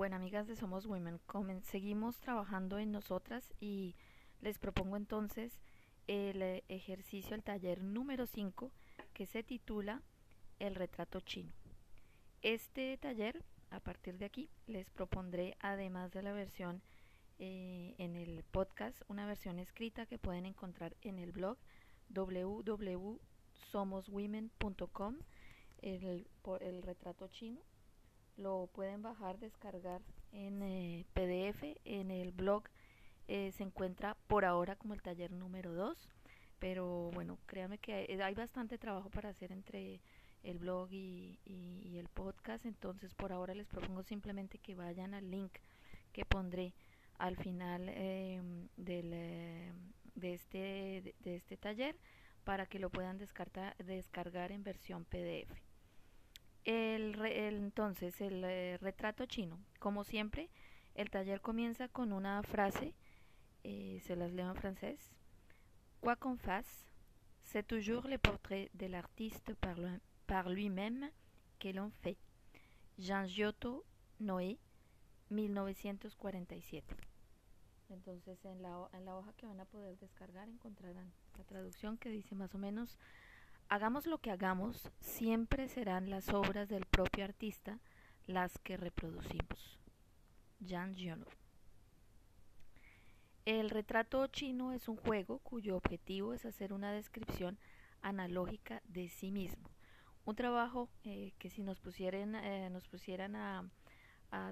Bueno, amigas de Somos Women, seguimos trabajando en nosotras y les propongo entonces el eh, ejercicio, el taller número 5, que se titula El retrato chino. Este taller, a partir de aquí, les propondré, además de la versión eh, en el podcast, una versión escrita que pueden encontrar en el blog www.somoswomen.com, el, el retrato chino lo pueden bajar, descargar en eh, PDF. En el blog eh, se encuentra por ahora como el taller número 2. Pero bueno, créanme que hay, bastante trabajo para hacer entre el blog y, el podcast. Entonces por ahora les propongo simplemente que vayan al link que pondré al final em, del, eh, de, este, de este taller para que lo puedan descargar en versión PDF. El, entonces, el eh, retrato chino. Como siempre, el taller comienza con una frase, eh, se las leo en francés. Quoi qu'on fasse, c'est toujours le portrait de l'artiste par, par lui-même que l'on fait. Jean Giotto Noé, 1947. Entonces en la, en la hoja que van a poder descargar encontrarán la traducción que dice más o menos Hagamos lo que hagamos, siempre serán las obras del propio artista las que reproducimos. Jan Giono. El retrato chino es un juego cuyo objetivo es hacer una descripción analógica de sí mismo. Un trabajo eh, que si nos, pusieran, eh, nos pusieran a,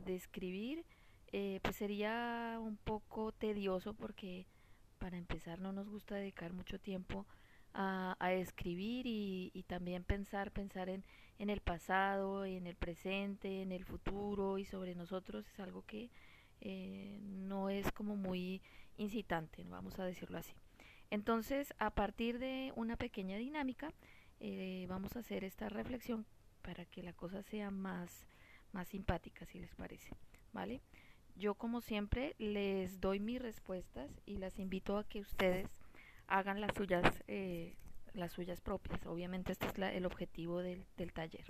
describir, eh, pues sería un poco tedioso porque para empezar no nos gusta dedicar mucho tiempo a, escribir y, también pensar, pensar en, en el pasado, en el presente, en el futuro y sobre nosotros es algo que eh, no es como muy incitante, vamos a decirlo así. Entonces, a partir de una pequeña dinámica, eh, vamos a hacer esta reflexión para que la cosa sea más, más simpática, si les parece, ¿vale? Yo, como siempre, les doy mis respuestas y las invito a que ustedes hagan las suyas, eh, las suyas propias. Obviamente este es el objetivo del, taller.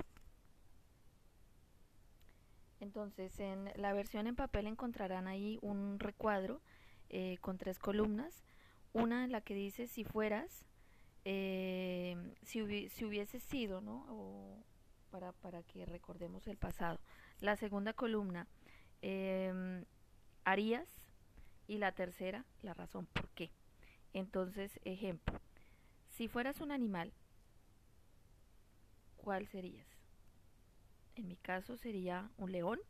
Entonces en la versión en papel encontrarán ahí un recuadro eh, con tres columnas. Una en la que dice si fueras, eh, si, hubiese sido, ¿no? Para, para que recordemos el pasado. La segunda columna, em, harías. Y la tercera, la razón por qué. Entonces, ejemplo, si fueras un animal, ¿cuál serías? En mi caso sería un león.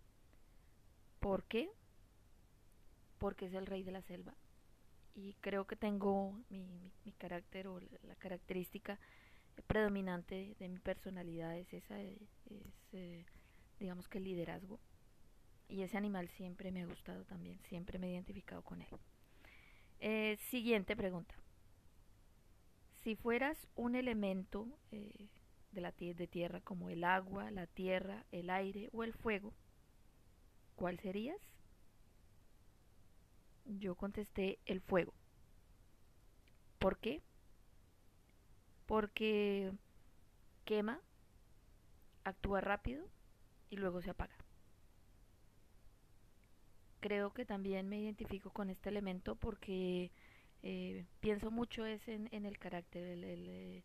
¿Por qué? Porque es el rey de la selva. Y creo que tengo mi, carácter o la, característica predominante de mi personalidad es esa, es, eh, digamos que el liderazgo. Y ese animal siempre me ha gustado también, siempre me he identificado con él. Eh, siguiente pregunta. Si fueras un elemento eh, de la de tierra como el agua, la tierra, el aire o el fuego, ¿cuál serías? Yo contesté el fuego. ¿Por qué? Porque quema, actúa rápido y luego se apaga creo que también me identifico con este elemento porque eh, pienso mucho es en, el carácter, el, eh,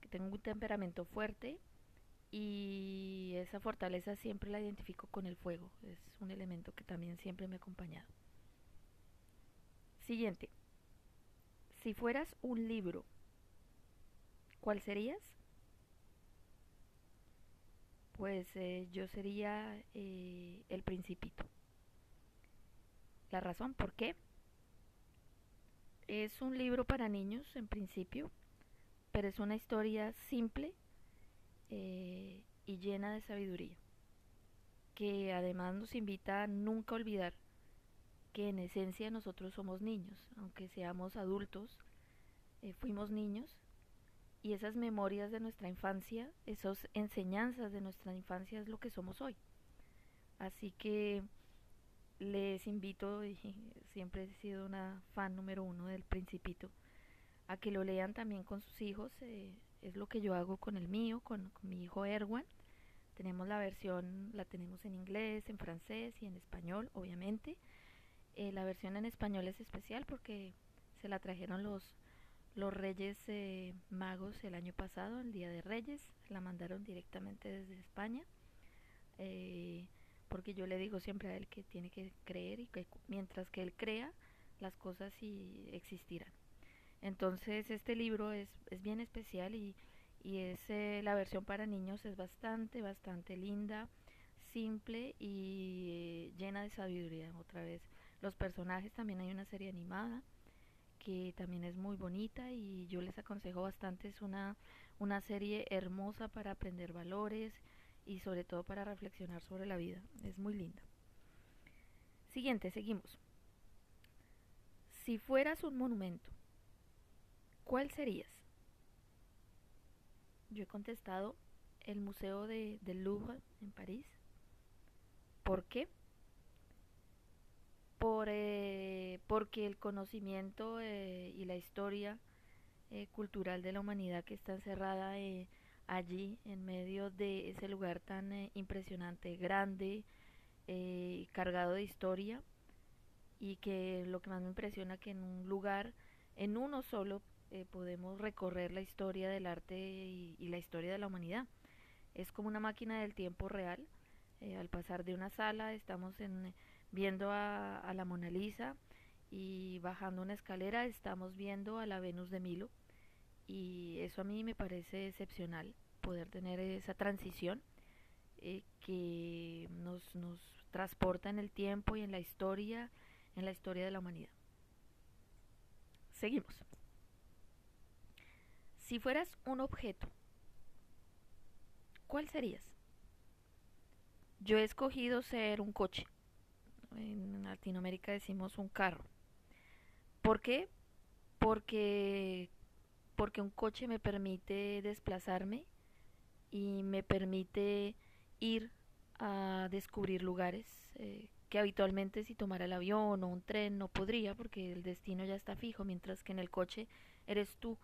que tengo un temperamento fuerte y esa fortaleza siempre la identifico con el fuego, es un elemento que también siempre me ha acompañado. Siguiente, si fueras un libro, ¿cuál serías? Pues eh, yo sería El Principito. La razón por qué. Es un libro para niños en principio, pero es una historia simple eh, y llena de sabiduría, que además nos invita a nunca olvidar que en esencia nosotros somos niños, aunque seamos adultos, eh, fuimos niños y esas memorias de nuestra infancia, esas enseñanzas de nuestra infancia es lo que somos hoy. Así que les invito, y siempre he sido una fan número uno del Principito, a que lo lean también con sus hijos. Eh, es lo que yo hago con el mío, con, mi hijo Erwan. Tenemos la versión, la tenemos en inglés, en francés y en español, obviamente. Eh, la versión en español es especial porque se la trajeron los, los Reyes eh, Magos el año pasado, el Día de Reyes. La mandaron directamente desde España. Porque yo le digo siempre a él que tiene que creer y que mientras que él crea, las cosas sí existirán. Entonces este libro es, es bien especial y, y es eh, la versión para niños es bastante, bastante linda, simple y eh, llena de sabiduría otra vez. Los personajes también hay una serie animada que también es muy bonita y yo les aconsejo bastante, es una, una serie hermosa para aprender valores y sobre todo para reflexionar sobre la vida, es muy linda. Siguiente, seguimos. Si fueras un monumento, ¿cuál serías? Yo he contestado el Museo de, del Louvre en París. ¿Por qué? Por, eh, porque el conocimiento eh, y la historia eh, cultural de la humanidad que está encerrada eh, allí en medio de ese lugar tan eh, impresionante, grande, eh, cargado de historia y que lo que más me impresiona que en un lugar, en uno solo, eh, podemos recorrer la historia del arte y, la historia de la humanidad. Es como una máquina del tiempo real. Al pasar de una sala estamos en, viendo a, a, la Mona Lisa y bajando una escalera estamos viendo a la Venus de Milo. Y eso a mí me parece excepcional, poder tener esa transición eh, que nos, nos transporta en el tiempo y en la historia en la historia de la humanidad. Seguimos. Si fueras un objeto, ¿cuál serías? Yo he escogido ser un coche. En Latinoamérica decimos un carro. ¿Por qué? Porque, porque un coche me permite desplazarme y me permite ir a descubrir lugares eh, que habitualmente si tomara el avión o un tren no podría porque el destino ya está fijo, mientras que en el coche eres tú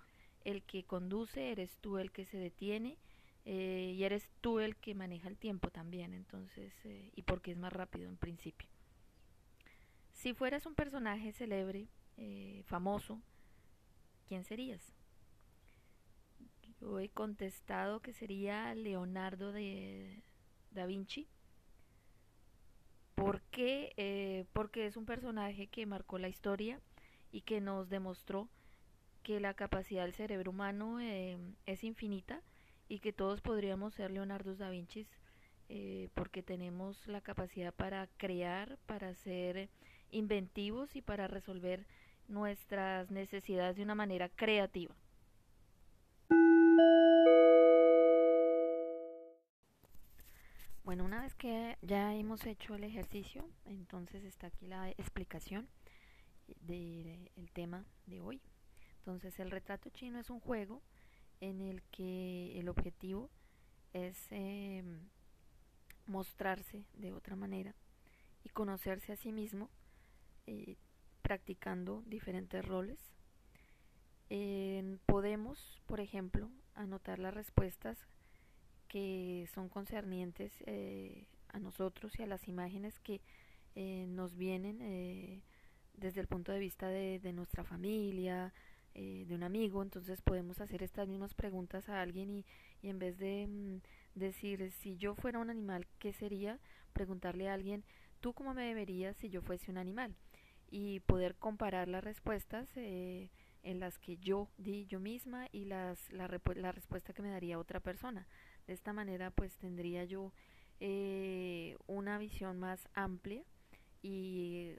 el que conduce, eres tú el que se detiene eh, y eres tú el que maneja el tiempo también, entonces, eh, y porque es más rápido en principio. Si fueras un personaje célebre, famoso, ¿quién serías? Yo he contestado que sería Leonardo de Da Vinci ¿Por qué? Eh, porque es un personaje que marcó la historia y que nos demostró que la capacidad del cerebro humano eh, es infinita y que todos podríamos ser Leonardo da Vinci eh, porque tenemos la capacidad para crear, para ser inventivos y para resolver nuestras necesidades de una manera creativa. Bueno, una vez que ya hemos hecho el ejercicio, entonces está aquí la explicación del de, de tema de hoy. Entonces el retrato chino es un juego en el que el objetivo es eh, mostrarse de otra manera y conocerse a sí mismo eh, practicando diferentes roles. Podemos, por ejemplo, anotar las respuestas que son concernientes eh, a nosotros y a las imágenes que eh, nos vienen eh, desde el punto de vista de, de nuestra familia, eh, de un amigo, entonces podemos hacer estas mismas preguntas a alguien y, en vez de mm, decir si yo fuera un animal, ¿qué sería? Preguntarle a alguien, ¿tú cómo me verías si yo fuese un animal? Y poder comparar las respuestas eh, en las que yo di yo misma y las, la, la respuesta que me daría otra persona. De esta manera pues tendría yo eh, una visión más amplia y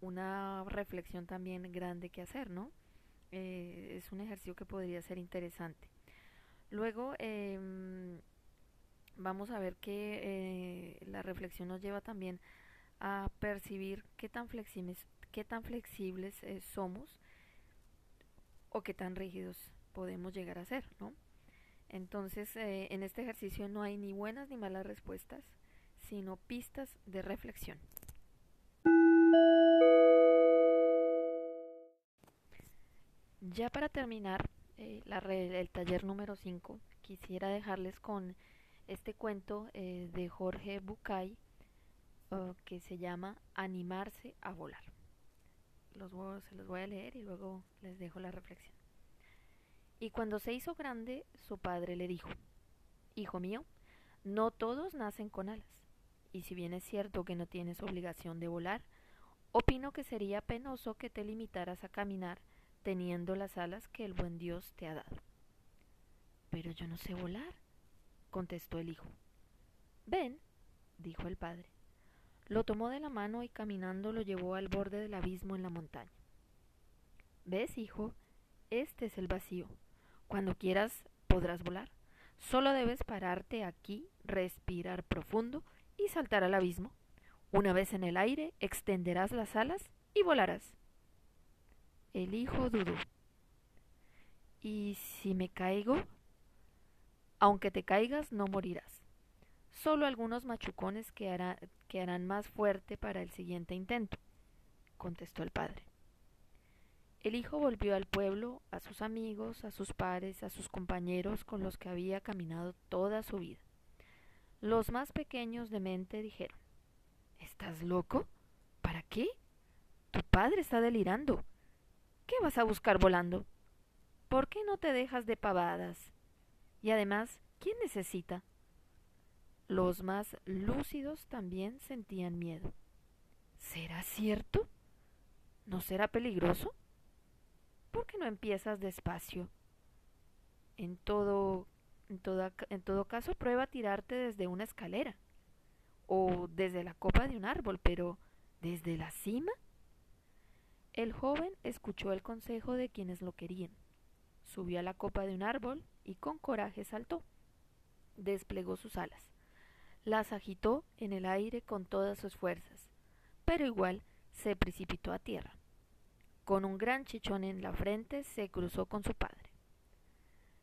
una reflexión también grande que hacer, ¿no? Eh, es un ejercicio que podría ser interesante. Luego eh, vamos a ver que eh, la reflexión nos lleva también a percibir qué tan flexibles, qué tan flexibles eh, somos o qué tan rígidos podemos llegar a ser, ¿no? Entonces, eh, en este ejercicio no hay ni buenas ni malas respuestas, sino pistas de reflexión. Ya para terminar eh, el taller número 5, quisiera dejarles con este cuento eh, de Jorge Bucay que se llama Animarse a volar. Los, se los voy a leer y luego les dejo la reflexión. Y cuando se hizo grande, su padre le dijo, Hijo mío, no todos nacen con alas, y si bien es cierto que no tienes obligación de volar, opino que sería penoso que te limitaras a caminar teniendo las alas que el buen Dios te ha dado. Pero yo no sé volar, contestó el hijo. Ven, dijo el padre. Lo tomó de la mano y caminando lo llevó al borde del abismo en la montaña. ¿Ves, hijo? Este es el vacío. Cuando quieras podrás volar. Solo debes pararte aquí, respirar profundo y saltar al abismo. Una vez en el aire, extenderás las alas y volarás. El hijo dudó. ¿Y si me caigo? Aunque te caigas, no morirás. Solo algunos machucones que, harán más fuerte para el siguiente intento, contestó el padre. El hijo volvió al pueblo, a sus amigos, a sus pares, a sus compañeros con los que había caminado toda su vida. Los más pequeños de mente dijeron ¿Estás loco? ¿Para qué? Tu padre está delirando. ¿Qué vas a buscar volando? ¿Por qué no te dejas de pavadas? Y además, ¿quién necesita? Los más lúcidos también sentían miedo. ¿Será cierto? ¿No será peligroso? ¿Por qué no empiezas despacio? En todo, en, en todo caso, prueba a tirarte desde una escalera o desde la copa de un árbol, pero ¿desde la cima? El joven escuchó el consejo de quienes lo querían. Subió a la copa de un árbol y con coraje saltó. Desplegó sus alas. Las agitó en el aire con todas sus fuerzas, pero igual se precipitó a tierra. Con un gran chichón en la frente se cruzó con su padre.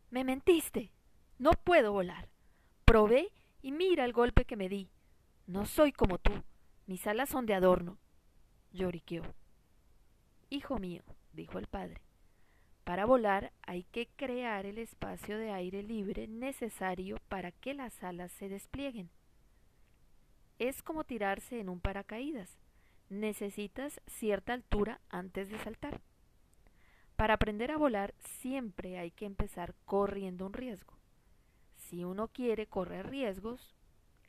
Me mentiste. No puedo volar. Probé y mira el golpe que me di. No soy como tú. Mis alas son de adorno. Lloriqueó. Hijo mío, dijo el padre, para volar hay que crear el espacio de aire libre necesario para que las alas se desplieguen. Es como tirarse en un paracaídas. Necesitas cierta altura antes de saltar. Para aprender a volar siempre hay que empezar corriendo un riesgo. Si uno quiere correr riesgos,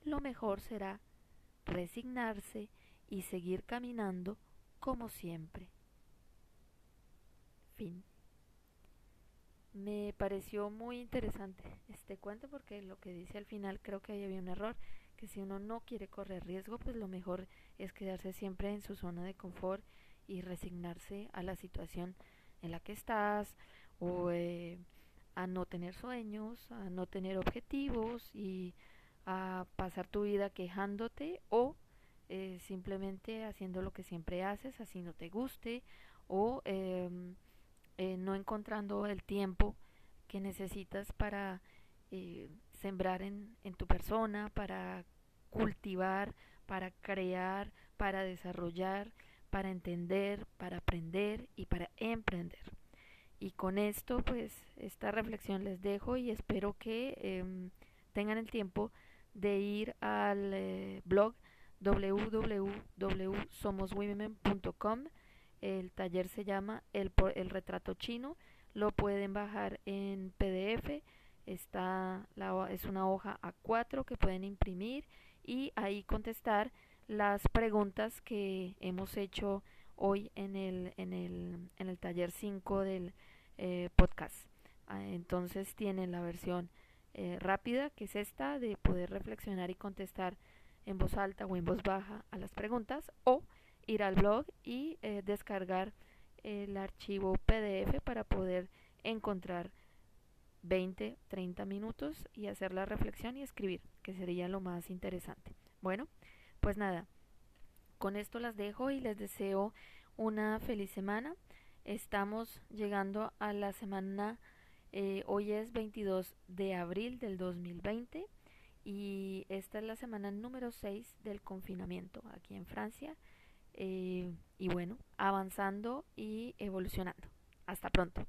lo mejor será resignarse y seguir caminando como siempre. Fin. Me pareció muy interesante este cuento porque lo que dice al final creo que ahí había un error, que si uno no quiere correr riesgo, pues lo mejor es quedarse siempre en su zona de confort y resignarse a la situación en la que estás o eh, a no tener sueños, a no tener objetivos y a pasar tu vida quejándote o eh, simplemente haciendo lo que siempre haces, así no te guste o em, eh, no encontrando el tiempo que necesitas para eh, sembrar en, en tu persona, para cultivar, para crear, para desarrollar, para entender, para aprender y para emprender. Y con esto, pues, esta reflexión les dejo y espero que eh, tengan el tiempo de ir al eh, blog www.somoswomen.com. El taller se llama el, el retrato chino. Lo pueden bajar en PDF. Está es una hoja A4 que pueden imprimir y ahí contestar las preguntas que hemos hecho hoy en el, en el, en el taller 5 del eh, podcast. Ah, entonces tienen la versión eh, rápida, que es esta de poder reflexionar y contestar en voz alta o en voz baja a las preguntas, o ir al blog y eh, descargar el archivo PDF para poder encontrar 20, 30 minutos y hacer la reflexión y escribir, que sería lo más interesante. Bueno, pues nada, con esto las dejo y les deseo una feliz semana. Estamos llegando a la semana eh, hoy es 22 de abril del 2020 y esta es la semana número 6 del confinamiento aquí en Francia. Eh, y bueno, avanzando y evolucionando. Hasta pronto.